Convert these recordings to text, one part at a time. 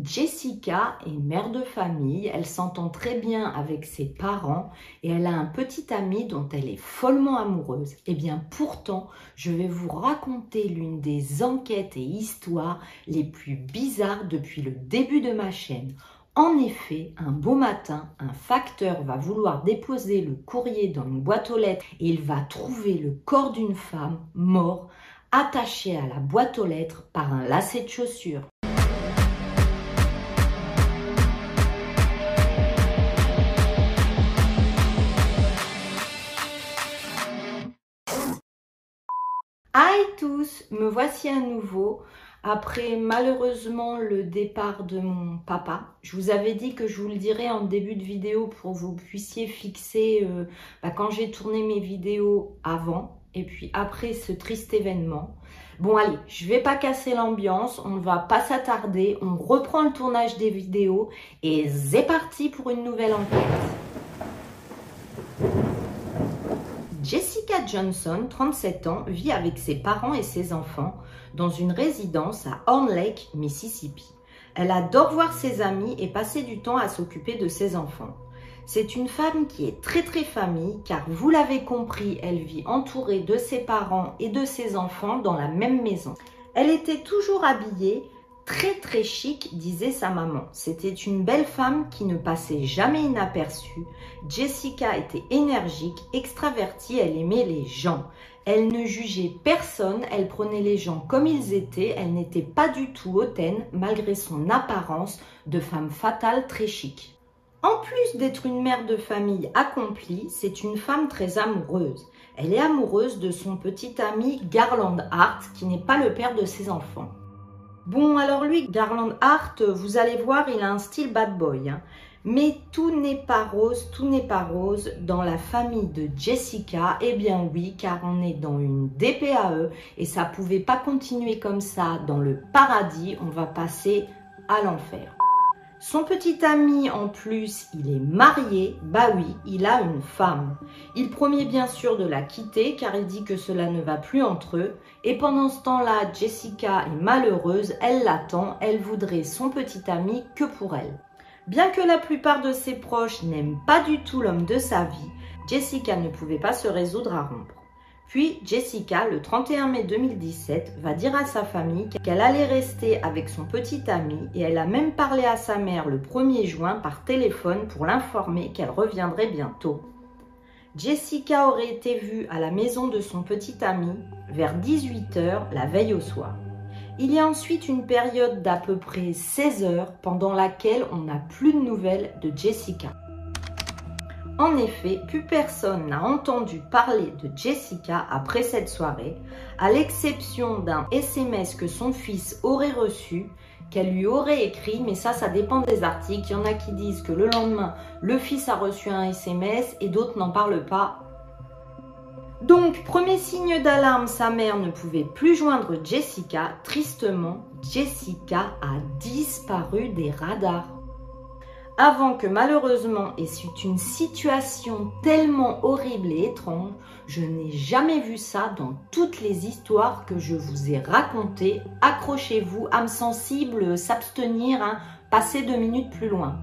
Jessica est mère de famille, elle s'entend très bien avec ses parents et elle a un petit ami dont elle est follement amoureuse. Et eh bien pourtant, je vais vous raconter l'une des enquêtes et histoires les plus bizarres depuis le début de ma chaîne. En effet, un beau matin, un facteur va vouloir déposer le courrier dans une boîte aux lettres et il va trouver le corps d'une femme morte attaché à la boîte aux lettres par un lacet de chaussures. Hi tous, me voici à nouveau après malheureusement le départ de mon papa. Je vous avais dit que je vous le dirais en début de vidéo pour que vous puissiez fixer euh, bah, quand j'ai tourné mes vidéos avant et puis après ce triste événement. Bon allez, je vais pas casser l'ambiance, on ne va pas s'attarder, on reprend le tournage des vidéos et c'est parti pour une nouvelle enquête. Jessica Johnson, 37 ans, vit avec ses parents et ses enfants dans une résidence à Horn Lake, Mississippi. Elle adore voir ses amis et passer du temps à s'occuper de ses enfants. C'est une femme qui est très très famille car vous l'avez compris, elle vit entourée de ses parents et de ses enfants dans la même maison. Elle était toujours habillée très très chic, disait sa maman. C'était une belle femme qui ne passait jamais inaperçue. Jessica était énergique, extravertie, elle aimait les gens. Elle ne jugeait personne, elle prenait les gens comme ils étaient, elle n'était pas du tout hautaine malgré son apparence de femme fatale très chic. En plus d'être une mère de famille accomplie, c'est une femme très amoureuse. Elle est amoureuse de son petit ami Garland Hart, qui n'est pas le père de ses enfants. Bon, alors lui, Garland Hart, vous allez voir, il a un style bad boy. Hein. Mais tout n'est pas rose, tout n'est pas rose dans la famille de Jessica. Eh bien oui, car on est dans une DPAE et ça pouvait pas continuer comme ça dans le paradis. On va passer à l'enfer. Son petit ami, en plus, il est marié. Bah oui, il a une femme. Il promet bien sûr de la quitter car il dit que cela ne va plus entre eux. Et pendant ce temps-là, Jessica est malheureuse. Elle l'attend. Elle voudrait son petit ami que pour elle. Bien que la plupart de ses proches n'aiment pas du tout l'homme de sa vie, Jessica ne pouvait pas se résoudre à rompre. Puis Jessica, le 31 mai 2017, va dire à sa famille qu'elle allait rester avec son petit ami et elle a même parlé à sa mère le 1er juin par téléphone pour l'informer qu'elle reviendrait bientôt. Jessica aurait été vue à la maison de son petit ami vers 18h la veille au soir. Il y a ensuite une période d'à peu près 16 heures pendant laquelle on n'a plus de nouvelles de Jessica. En effet, plus personne n'a entendu parler de Jessica après cette soirée, à l'exception d'un SMS que son fils aurait reçu, qu'elle lui aurait écrit, mais ça, ça dépend des articles. Il y en a qui disent que le lendemain, le fils a reçu un SMS et d'autres n'en parlent pas. Donc, premier signe d'alarme, sa mère ne pouvait plus joindre Jessica. Tristement, Jessica a disparu des radars avant que malheureusement, et c'est une situation tellement horrible et étrange, je n'ai jamais vu ça dans toutes les histoires que je vous ai racontées. Accrochez-vous, âme sensible, s'abstenir, hein, passer deux minutes plus loin.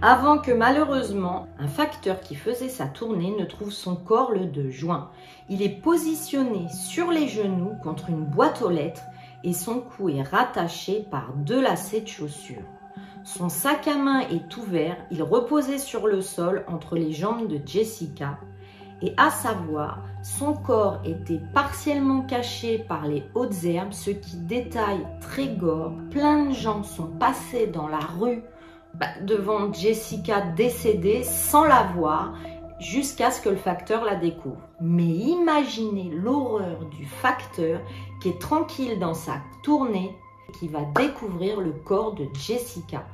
Avant que malheureusement, un facteur qui faisait sa tournée ne trouve son corps le 2 juin. Il est positionné sur les genoux contre une boîte aux lettres et son cou est rattaché par deux lacets de chaussures. Son sac à main est ouvert, il reposait sur le sol entre les jambes de Jessica et à savoir, son corps était partiellement caché par les hautes herbes, ce qui détaille très gore. Plein de gens sont passés dans la rue bah, devant Jessica décédée sans la voir jusqu'à ce que le facteur la découvre. Mais imaginez l'horreur du facteur qui est tranquille dans sa tournée qui va découvrir le corps de Jessica.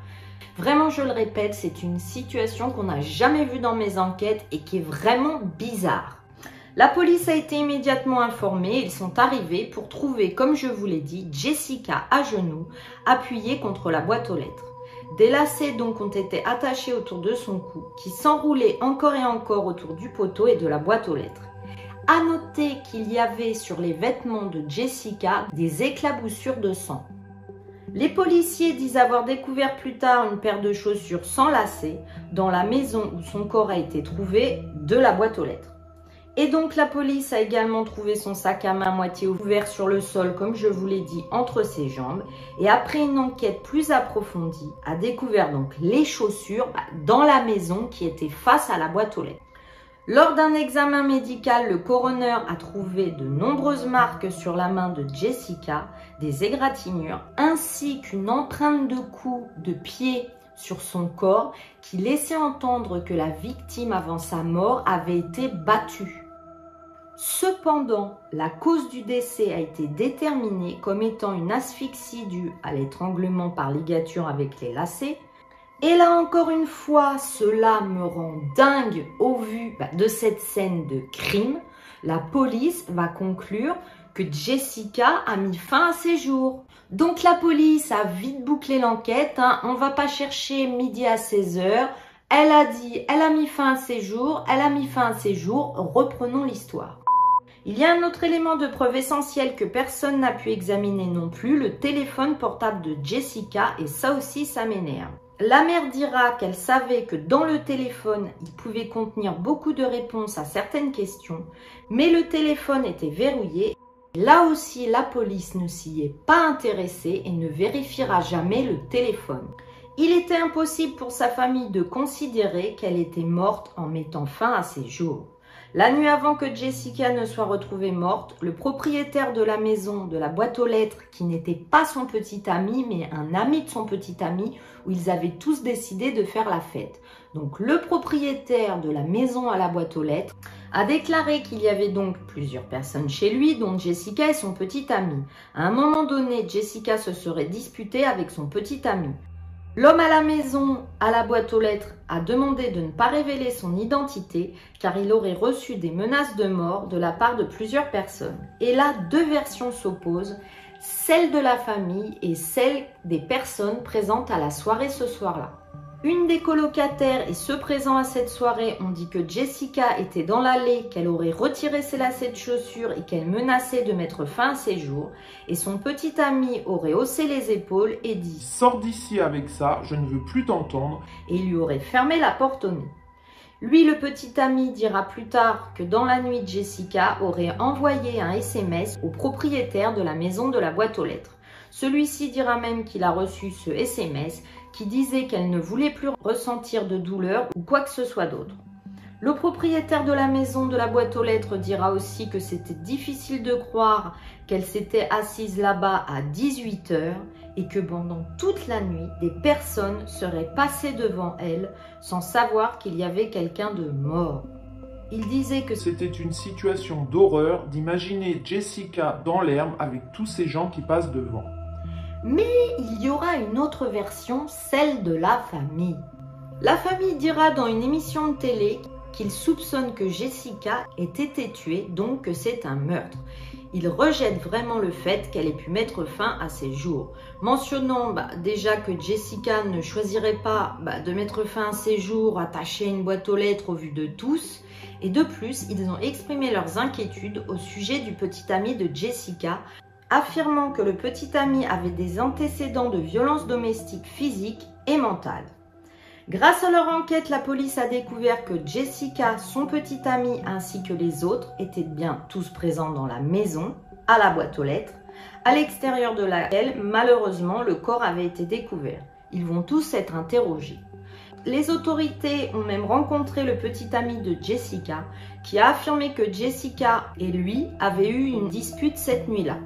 Vraiment, je le répète, c'est une situation qu'on n'a jamais vue dans mes enquêtes et qui est vraiment bizarre. La police a été immédiatement informée, ils sont arrivés pour trouver, comme je vous l'ai dit, Jessica à genoux, appuyée contre la boîte aux lettres. Des lacets donc ont été attachés autour de son cou, qui s'enroulaient encore et encore autour du poteau et de la boîte aux lettres. À noter qu'il y avait sur les vêtements de Jessica des éclaboussures de sang. Les policiers disent avoir découvert plus tard une paire de chaussures sans lacets dans la maison où son corps a été trouvé de la boîte aux lettres. Et donc la police a également trouvé son sac à main moitié ouvert sur le sol, comme je vous l'ai dit, entre ses jambes. Et après une enquête plus approfondie, a découvert donc les chaussures bah, dans la maison qui était face à la boîte aux lettres. Lors d'un examen médical, le coroner a trouvé de nombreuses marques sur la main de Jessica, des égratignures, ainsi qu'une empreinte de cou de pied sur son corps qui laissait entendre que la victime avant sa mort avait été battue. Cependant, la cause du décès a été déterminée comme étant une asphyxie due à l'étranglement par ligature avec les lacets. Et là encore une fois, cela me rend dingue au vu bah, de cette scène de crime. La police va conclure que Jessica a mis fin à ses jours. Donc la police a vite bouclé l'enquête. Hein. On va pas chercher midi à 16 heures. Elle a dit, elle a mis fin à ses jours, elle a mis fin à ses jours. Reprenons l'histoire. Il y a un autre élément de preuve essentiel que personne n'a pu examiner non plus, le téléphone portable de Jessica, et ça aussi, ça m'énerve. La mère dira qu'elle savait que dans le téléphone, il pouvait contenir beaucoup de réponses à certaines questions, mais le téléphone était verrouillé. Là aussi, la police ne s'y est pas intéressée et ne vérifiera jamais le téléphone. Il était impossible pour sa famille de considérer qu'elle était morte en mettant fin à ses jours. La nuit avant que Jessica ne soit retrouvée morte, le propriétaire de la maison, de la boîte aux lettres, qui n'était pas son petit ami, mais un ami de son petit ami, où ils avaient tous décidé de faire la fête. Donc le propriétaire de la maison à la boîte aux lettres a déclaré qu'il y avait donc plusieurs personnes chez lui, dont Jessica et son petit ami. À un moment donné, Jessica se serait disputée avec son petit ami. L'homme à la maison, à la boîte aux lettres, a demandé de ne pas révéler son identité car il aurait reçu des menaces de mort de la part de plusieurs personnes. Et là, deux versions s'opposent, celle de la famille et celle des personnes présentes à la soirée ce soir-là. Une des colocataires et ceux présents à cette soirée ont dit que Jessica était dans l'allée, qu'elle aurait retiré ses lacets de chaussures et qu'elle menaçait de mettre fin à ses jours. Et son petit ami aurait haussé les épaules et dit Sors d'ici avec ça, je ne veux plus t'entendre. Et il lui aurait fermé la porte au nez. Lui, le petit ami, dira plus tard que dans la nuit, Jessica aurait envoyé un SMS au propriétaire de la maison de la boîte aux lettres. Celui-ci dira même qu'il a reçu ce SMS qui disait qu'elle ne voulait plus ressentir de douleur ou quoi que ce soit d'autre. Le propriétaire de la maison de la boîte aux lettres dira aussi que c'était difficile de croire qu'elle s'était assise là-bas à 18 heures et que pendant toute la nuit, des personnes seraient passées devant elle sans savoir qu'il y avait quelqu'un de mort. Il disait que c'était une situation d'horreur d'imaginer Jessica dans l'herbe avec tous ces gens qui passent devant. Mais il y aura une autre version, celle de la famille. La famille dira dans une émission de télé qu'il soupçonne que Jessica ait été tuée, donc que c'est un meurtre. Il rejette vraiment le fait qu'elle ait pu mettre fin à ses jours, mentionnant bah, déjà que Jessica ne choisirait pas bah, de mettre fin à ses jours attachée à une boîte aux lettres au vu de tous, et de plus, ils ont exprimé leurs inquiétudes au sujet du petit ami de Jessica, affirmant que le petit ami avait des antécédents de violence domestique physique et mentale. Grâce à leur enquête, la police a découvert que Jessica, son petit ami ainsi que les autres étaient bien tous présents dans la maison, à la boîte aux lettres, à l'extérieur de laquelle, malheureusement, le corps avait été découvert. Ils vont tous être interrogés. Les autorités ont même rencontré le petit ami de Jessica qui a affirmé que Jessica et lui avaient eu une dispute cette nuit-là.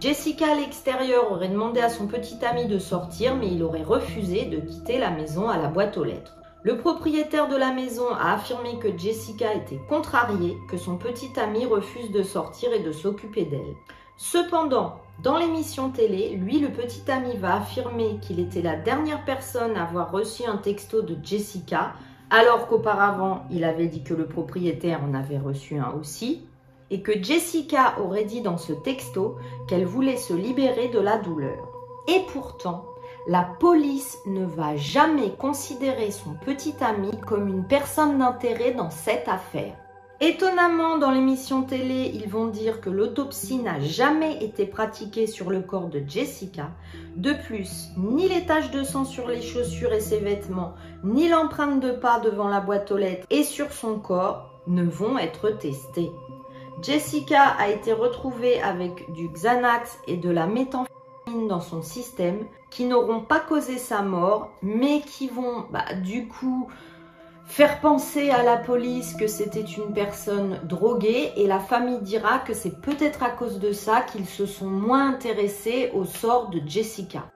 Jessica à l'extérieur aurait demandé à son petit ami de sortir, mais il aurait refusé de quitter la maison à la boîte aux lettres. Le propriétaire de la maison a affirmé que Jessica était contrariée, que son petit ami refuse de sortir et de s'occuper d'elle. Cependant, dans l'émission télé, lui, le petit ami, va affirmer qu'il était la dernière personne à avoir reçu un texto de Jessica, alors qu'auparavant, il avait dit que le propriétaire en avait reçu un aussi et que Jessica aurait dit dans ce texto qu'elle voulait se libérer de la douleur. Et pourtant, la police ne va jamais considérer son petit ami comme une personne d'intérêt dans cette affaire. Étonnamment, dans l'émission télé, ils vont dire que l'autopsie n'a jamais été pratiquée sur le corps de Jessica. De plus, ni les taches de sang sur les chaussures et ses vêtements, ni l'empreinte de pas devant la boîte aux lettres et sur son corps ne vont être testées. Jessica a été retrouvée avec du Xanax et de la méthamphétamine dans son système qui n'auront pas causé sa mort, mais qui vont bah, du coup faire penser à la police que c'était une personne droguée et la famille dira que c'est peut-être à cause de ça qu'ils se sont moins intéressés au sort de Jessica.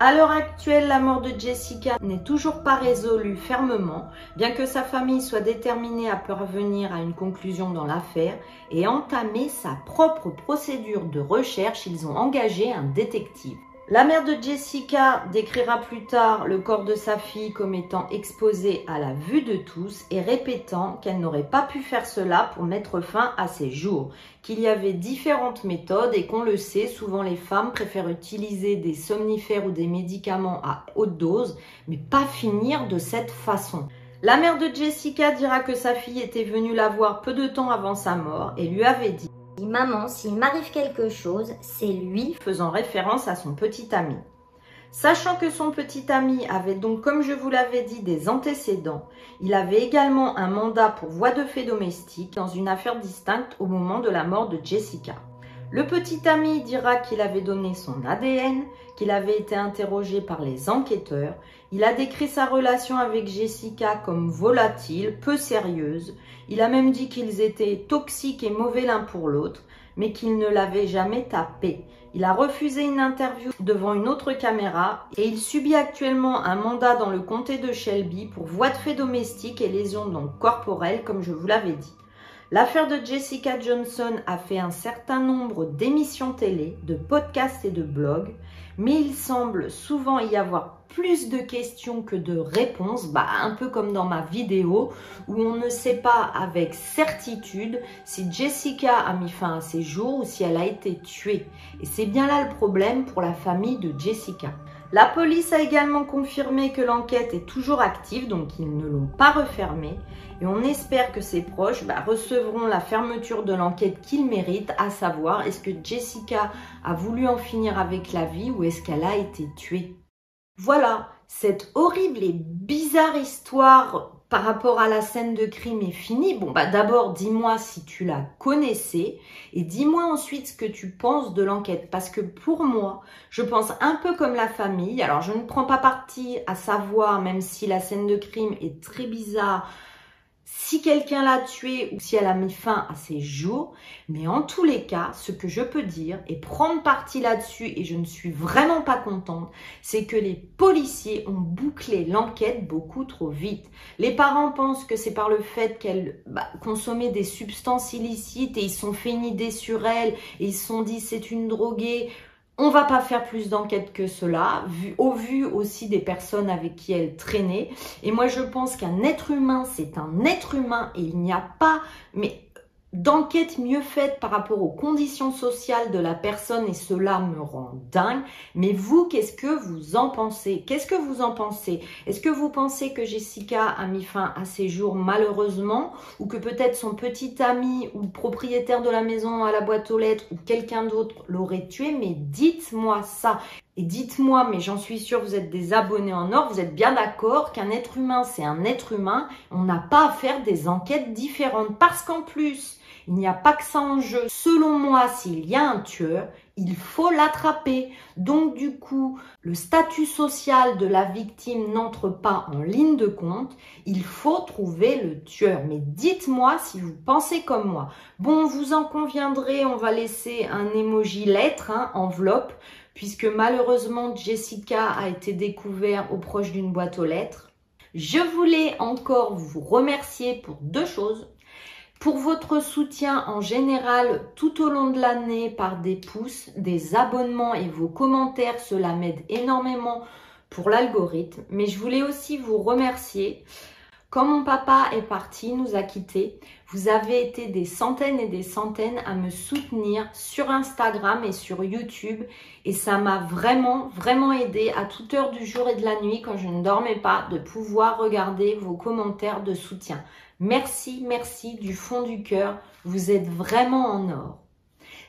À l'heure actuelle, la mort de Jessica n'est toujours pas résolue fermement, bien que sa famille soit déterminée à parvenir à une conclusion dans l'affaire et entamer sa propre procédure de recherche, ils ont engagé un détective. La mère de Jessica décrira plus tard le corps de sa fille comme étant exposé à la vue de tous et répétant qu'elle n'aurait pas pu faire cela pour mettre fin à ses jours, qu'il y avait différentes méthodes et qu'on le sait, souvent les femmes préfèrent utiliser des somnifères ou des médicaments à haute dose, mais pas finir de cette façon. La mère de Jessica dira que sa fille était venue la voir peu de temps avant sa mort et lui avait dit Maman, s'il m'arrive quelque chose, c'est lui. faisant référence à son petit ami. Sachant que son petit ami avait donc, comme je vous l'avais dit, des antécédents, il avait également un mandat pour voie de fait domestique dans une affaire distincte au moment de la mort de Jessica. Le petit ami dira qu'il avait donné son ADN, qu'il avait été interrogé par les enquêteurs. Il a décrit sa relation avec Jessica comme volatile, peu sérieuse. Il a même dit qu'ils étaient toxiques et mauvais l'un pour l'autre, mais qu'il ne l'avait jamais tapé. Il a refusé une interview devant une autre caméra et il subit actuellement un mandat dans le comté de Shelby pour voie de fait domestique et lésions donc corporelles, comme je vous l'avais dit. L'affaire de Jessica Johnson a fait un certain nombre d'émissions télé, de podcasts et de blogs, mais il semble souvent y avoir plus de questions que de réponses, bah, un peu comme dans ma vidéo où on ne sait pas avec certitude si Jessica a mis fin à ses jours ou si elle a été tuée. Et c'est bien là le problème pour la famille de Jessica. La police a également confirmé que l'enquête est toujours active, donc ils ne l'ont pas refermée. Et on espère que ses proches bah, recevront la fermeture de l'enquête qu'ils méritent, à savoir est-ce que Jessica a voulu en finir avec la vie ou est-ce qu'elle a été tuée? Voilà, cette horrible et bizarre histoire par rapport à la scène de crime est finie. Bon, bah d'abord, dis-moi si tu la connaissais et dis-moi ensuite ce que tu penses de l'enquête. Parce que pour moi, je pense un peu comme la famille. Alors, je ne prends pas parti à savoir, même si la scène de crime est très bizarre, si quelqu'un l'a tué ou si elle a mis fin à ses jours. Mais en tous les cas, ce que je peux dire et prendre parti là-dessus, et je ne suis vraiment pas contente, c'est que les policiers ont bouclé l'enquête beaucoup trop vite. Les parents pensent que c'est par le fait qu'elle bah, consommait des substances illicites et ils sont fait une idée sur elle et ils se sont dit c'est une droguée on va pas faire plus d'enquête que cela, au vu aussi des personnes avec qui elle traînait. Et moi, je pense qu'un être humain, c'est un être humain et il n'y a pas, mais d'enquête mieux faite par rapport aux conditions sociales de la personne et cela me rend dingue. Mais vous, qu'est-ce que vous en pensez? Qu'est-ce que vous en pensez? Est-ce que vous pensez que Jessica a mis fin à ses jours malheureusement? Ou que peut-être son petit ami ou propriétaire de la maison à la boîte aux lettres ou quelqu'un d'autre l'aurait tué? Mais dites-moi ça. Et dites-moi, mais j'en suis sûre, vous êtes des abonnés en or, vous êtes bien d'accord qu'un être humain, c'est un être humain. On n'a pas à faire des enquêtes différentes. Parce qu'en plus, il n'y a pas que ça en jeu. Selon moi, s'il y a un tueur, il faut l'attraper. Donc du coup, le statut social de la victime n'entre pas en ligne de compte. Il faut trouver le tueur. Mais dites-moi si vous pensez comme moi. Bon, vous en conviendrez, on va laisser un emoji lettre, hein, enveloppe, puisque malheureusement Jessica a été découvert au proche d'une boîte aux lettres. Je voulais encore vous remercier pour deux choses pour votre soutien en général tout au long de l'année par des pouces, des abonnements et vos commentaires. Cela m'aide énormément pour l'algorithme. Mais je voulais aussi vous remercier Quand mon papa est parti, nous a quittés, vous avez été des centaines et des centaines à me soutenir sur Instagram et sur YouTube et ça m'a vraiment, vraiment aidé à toute heure du jour et de la nuit quand je ne dormais pas de pouvoir regarder vos commentaires de soutien. Merci, merci du fond du cœur, vous êtes vraiment en or.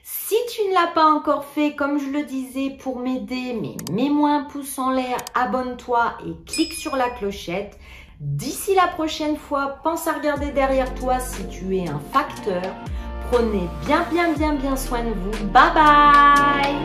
Si tu ne l'as pas encore fait, comme je le disais, pour m'aider, mais mets-moi un pouce en l'air, abonne-toi et clique sur la clochette. D'ici la prochaine fois, pense à regarder derrière toi si tu es un facteur. Prenez bien, bien, bien, bien soin de vous. Bye bye